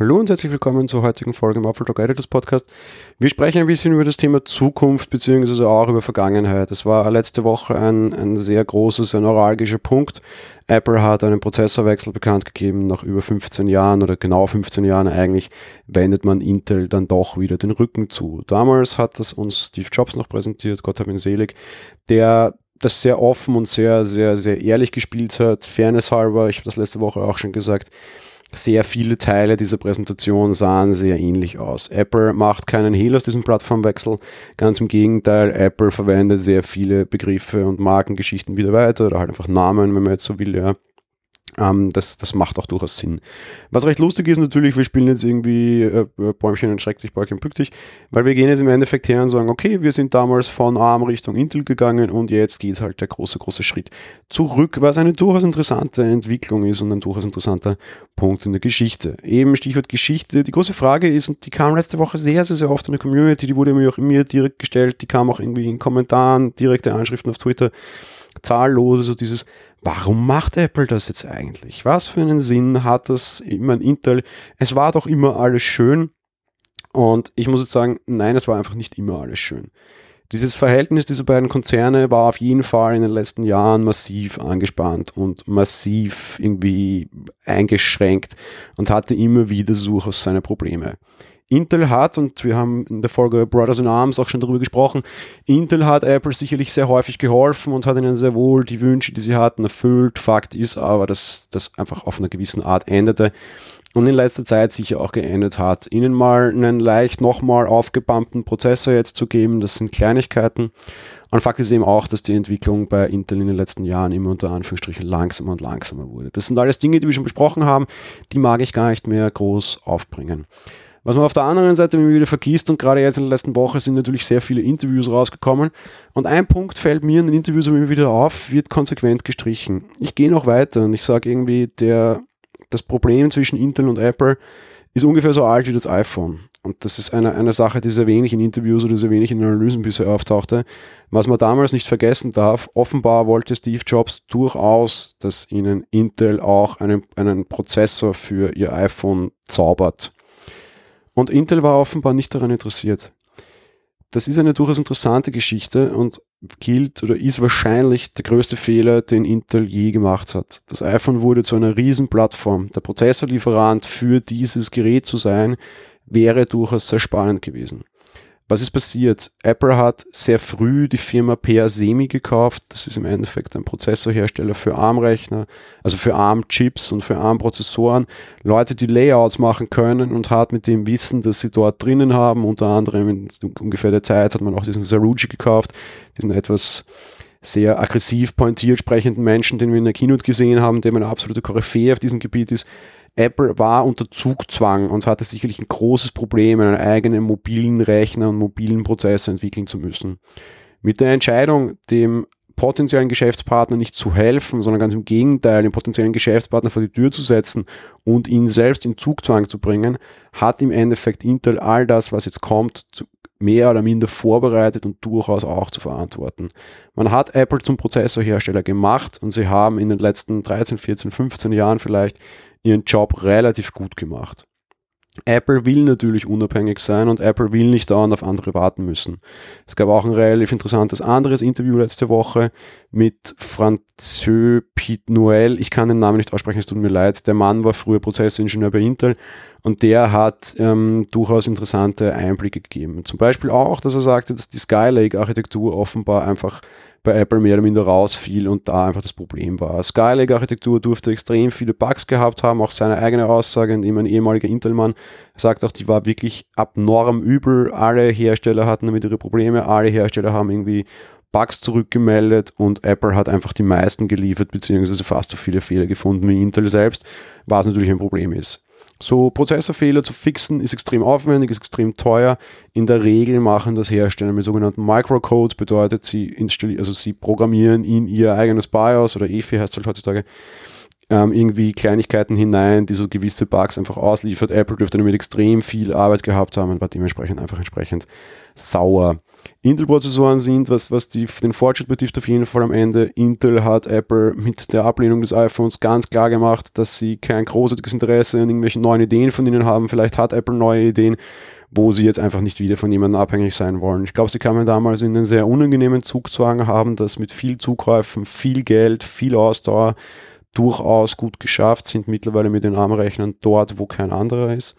Hallo und herzlich willkommen zur heutigen Folge im Apple Talk Editors Podcast. Wir sprechen ein bisschen über das Thema Zukunft beziehungsweise auch über Vergangenheit. Es war letzte Woche ein, ein sehr großer, ein neuralgischer Punkt. Apple hat einen Prozessorwechsel bekannt gegeben. Nach über 15 Jahren oder genau 15 Jahren eigentlich wendet man Intel dann doch wieder den Rücken zu. Damals hat das uns Steve Jobs noch präsentiert, Gott hab ihn selig, der das sehr offen und sehr, sehr, sehr ehrlich gespielt hat. Fairness halber, ich habe das letzte Woche auch schon gesagt, sehr viele Teile dieser Präsentation sahen sehr ähnlich aus. Apple macht keinen Hehl aus diesem Plattformwechsel. Ganz im Gegenteil, Apple verwendet sehr viele Begriffe und Markengeschichten wieder weiter oder halt einfach Namen, wenn man jetzt so will, ja. Ähm, das, das macht auch durchaus Sinn. Was recht lustig ist natürlich, wir spielen jetzt irgendwie äh, Bäumchen entschreckt sich, Bäumchen pückt dich, weil wir gehen jetzt im Endeffekt her und sagen, okay, wir sind damals von ARM Richtung Intel gegangen und jetzt geht halt der große, große Schritt zurück, was eine durchaus interessante Entwicklung ist und ein durchaus interessanter Punkt in der Geschichte. Eben Stichwort Geschichte. Die große Frage ist, und die kam letzte Woche sehr, sehr, sehr oft in der Community, die wurde mir auch mir direkt gestellt, die kam auch irgendwie in Kommentaren, direkte Anschriften auf Twitter, zahllose, so dieses, warum macht Apple das jetzt eigentlich? Was für einen Sinn hat das? Ich meine, Intel, es war doch immer alles schön. Und ich muss jetzt sagen, nein, es war einfach nicht immer alles schön. Dieses Verhältnis dieser beiden Konzerne war auf jeden Fall in den letzten Jahren massiv angespannt und massiv irgendwie eingeschränkt und hatte immer wieder durchaus seine Probleme. Intel hat, und wir haben in der Folge Brothers in Arms auch schon darüber gesprochen, Intel hat Apple sicherlich sehr häufig geholfen und hat ihnen sehr wohl die Wünsche, die sie hatten, erfüllt. Fakt ist aber, dass das einfach auf einer gewissen Art endete und in letzter Zeit sicher auch geendet hat. Ihnen mal einen leicht nochmal aufgepumpten Prozessor jetzt zu geben, das sind Kleinigkeiten. Und Fakt ist eben auch, dass die Entwicklung bei Intel in den letzten Jahren immer unter Anführungsstrichen langsamer und langsamer wurde. Das sind alles Dinge, die wir schon besprochen haben, die mag ich gar nicht mehr groß aufbringen. Was man auf der anderen Seite immer wieder vergisst und gerade jetzt in der letzten Woche sind natürlich sehr viele Interviews rausgekommen und ein Punkt fällt mir in den Interviews immer wieder auf, wird konsequent gestrichen. Ich gehe noch weiter und ich sage irgendwie, der, das Problem zwischen Intel und Apple ist ungefähr so alt wie das iPhone. Und das ist eine, eine Sache, die sehr wenig in Interviews oder sehr wenig in Analysen bisher auftauchte. Was man damals nicht vergessen darf, offenbar wollte Steve Jobs durchaus, dass ihnen Intel auch einen, einen Prozessor für ihr iPhone zaubert. Und Intel war offenbar nicht daran interessiert. Das ist eine durchaus interessante Geschichte und gilt oder ist wahrscheinlich der größte Fehler, den Intel je gemacht hat. Das iPhone wurde zu einer Riesenplattform. Der Prozessorlieferant für dieses Gerät zu sein, wäre durchaus sehr spannend gewesen. Was ist passiert? Apple hat sehr früh die Firma PA Semi gekauft. Das ist im Endeffekt ein Prozessorhersteller für ARM-Rechner, also für ARM-Chips und für ARM-Prozessoren. Leute, die Layouts machen können und hat mit dem Wissen, das sie dort drinnen haben, unter anderem in ungefähr der Zeit hat man auch diesen Saruji gekauft, diesen etwas sehr aggressiv pointiert sprechenden Menschen, den wir in der Keynote gesehen haben, der eine absolute Koryphäe auf diesem Gebiet ist. Apple war unter Zugzwang und hatte sicherlich ein großes Problem, einen eigenen mobilen Rechner und mobilen Prozessor entwickeln zu müssen. Mit der Entscheidung, dem potenziellen Geschäftspartner nicht zu helfen, sondern ganz im Gegenteil, den potenziellen Geschäftspartner vor die Tür zu setzen und ihn selbst in Zugzwang zu bringen, hat im Endeffekt Intel all das, was jetzt kommt, zu, mehr oder minder vorbereitet und durchaus auch zu verantworten. Man hat Apple zum Prozessorhersteller gemacht und sie haben in den letzten 13, 14, 15 Jahren vielleicht ihren Job relativ gut gemacht. Apple will natürlich unabhängig sein und Apple will nicht dauernd auf andere warten müssen. Es gab auch ein relativ interessantes anderes Interview letzte Woche mit Francois Piet Noël. Ich kann den Namen nicht aussprechen, es tut mir leid. Der Mann war früher Prozessoringenieur bei Intel und der hat ähm, durchaus interessante Einblicke gegeben. Zum Beispiel auch, dass er sagte, dass die Skylake-Architektur offenbar einfach bei Apple mehr oder minder rausfiel und da einfach das Problem war. Skylake-Architektur durfte extrem viele Bugs gehabt haben, auch seine eigene Aussage, eben ein ehemaliger Intel-Mann sagt auch, die war wirklich abnorm übel. Alle Hersteller hatten damit ihre Probleme, alle Hersteller haben irgendwie Bugs zurückgemeldet und Apple hat einfach die meisten geliefert, beziehungsweise fast so viele Fehler gefunden wie Intel selbst, was natürlich ein Problem ist. So Prozessorfehler zu fixen ist extrem aufwendig, ist extrem teuer. In der Regel machen das Hersteller mit sogenannten Microcodes, bedeutet sie installieren, also sie programmieren in ihr eigenes BIOS oder EFI heißt es halt heutzutage, ähm, irgendwie Kleinigkeiten hinein, die so gewisse Bugs einfach ausliefert. Apple dürfte damit extrem viel Arbeit gehabt haben und war dementsprechend einfach entsprechend sauer. Intel-Prozessoren sind, was, was die, den Fortschritt betrifft, auf jeden Fall am Ende. Intel hat Apple mit der Ablehnung des iPhones ganz klar gemacht, dass sie kein großartiges Interesse an irgendwelchen neuen Ideen von ihnen haben. Vielleicht hat Apple neue Ideen, wo sie jetzt einfach nicht wieder von jemandem abhängig sein wollen. Ich glaube, sie kamen damals in einen sehr unangenehmen Zugzwang, haben das mit viel Zugreifen, viel Geld, viel Ausdauer durchaus gut geschafft, sind mittlerweile mit den ARM-Rechnern dort, wo kein anderer ist.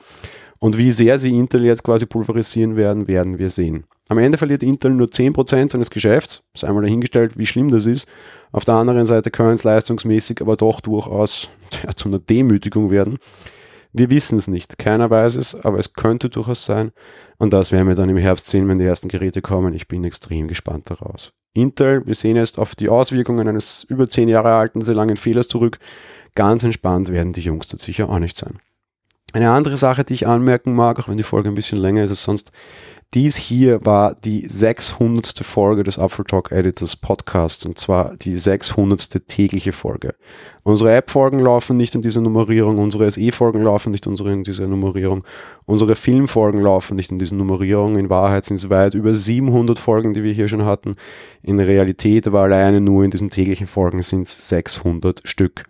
Und wie sehr sie Intel jetzt quasi pulverisieren werden, werden wir sehen. Am Ende verliert Intel nur 10% seines Geschäfts, ist einmal dahingestellt, wie schlimm das ist. Auf der anderen Seite können es leistungsmäßig aber doch durchaus ja, zu einer Demütigung werden. Wir wissen es nicht, keiner weiß es, aber es könnte durchaus sein. Und das werden wir dann im Herbst sehen, wenn die ersten Geräte kommen. Ich bin extrem gespannt daraus. Intel, wir sehen jetzt auf die Auswirkungen eines über zehn Jahre alten, sehr langen Fehlers zurück. Ganz entspannt werden die Jungs dort sicher auch nicht sein. Eine andere Sache, die ich anmerken mag, auch wenn die Folge ein bisschen länger ist als sonst, dies hier war die 600. Folge des Apple Talk Editors Podcasts und zwar die 600. tägliche Folge. Unsere App-Folgen laufen nicht in dieser Nummerierung, unsere SE-Folgen laufen nicht in dieser Nummerierung, unsere Filmfolgen laufen nicht in dieser Nummerierung. In Wahrheit sind es weit über 700 Folgen, die wir hier schon hatten. In Realität aber alleine nur in diesen täglichen Folgen sind es 600 Stück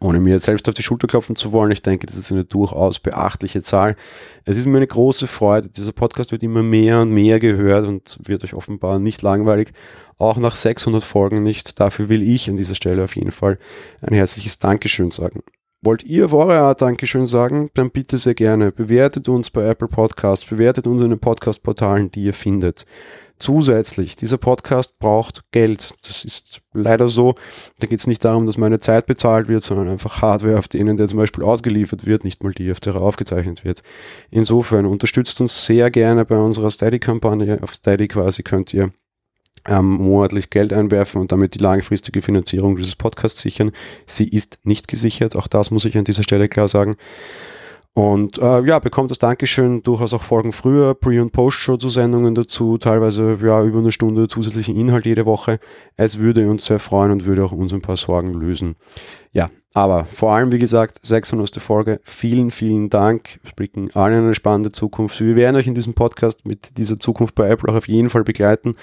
ohne mir selbst auf die Schulter klopfen zu wollen. Ich denke, das ist eine durchaus beachtliche Zahl. Es ist mir eine große Freude. Dieser Podcast wird immer mehr und mehr gehört und wird euch offenbar nicht langweilig. Auch nach 600 Folgen nicht. Dafür will ich an dieser Stelle auf jeden Fall ein herzliches Dankeschön sagen. Wollt ihr auf eure Art Dankeschön sagen? Dann bitte sehr gerne. Bewertet uns bei Apple Podcasts, bewertet uns in den Podcast-Portalen, die ihr findet. Zusätzlich, dieser Podcast braucht Geld. Das ist leider so. Da geht es nicht darum, dass meine Zeit bezahlt wird, sondern einfach Hardware, auf denen der zum Beispiel ausgeliefert wird, nicht mal die, auf der er aufgezeichnet wird. Insofern unterstützt uns sehr gerne bei unserer Steady-Kampagne. Auf Steady quasi könnt ihr ähm, monatlich Geld einwerfen und damit die langfristige Finanzierung dieses Podcasts sichern. Sie ist nicht gesichert, auch das muss ich an dieser Stelle klar sagen. Und äh, ja, bekommt das Dankeschön durchaus auch Folgen früher, Pre- und Post-Show zu Sendungen dazu, teilweise ja über eine Stunde zusätzlichen Inhalt jede Woche. Es würde uns sehr freuen und würde auch uns ein paar Sorgen lösen. Ja, aber vor allem, wie gesagt, 600. Folge. Vielen, vielen Dank. Wir blicken alle in eine spannende Zukunft. Wir werden euch in diesem Podcast mit dieser Zukunft bei Apple auch auf jeden Fall begleiten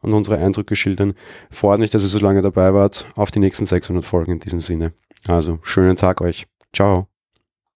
und unsere Eindrücke schildern. Freut mich, dass ihr so lange dabei wart. Auf die nächsten 600 Folgen in diesem Sinne. Also, schönen Tag euch. Ciao.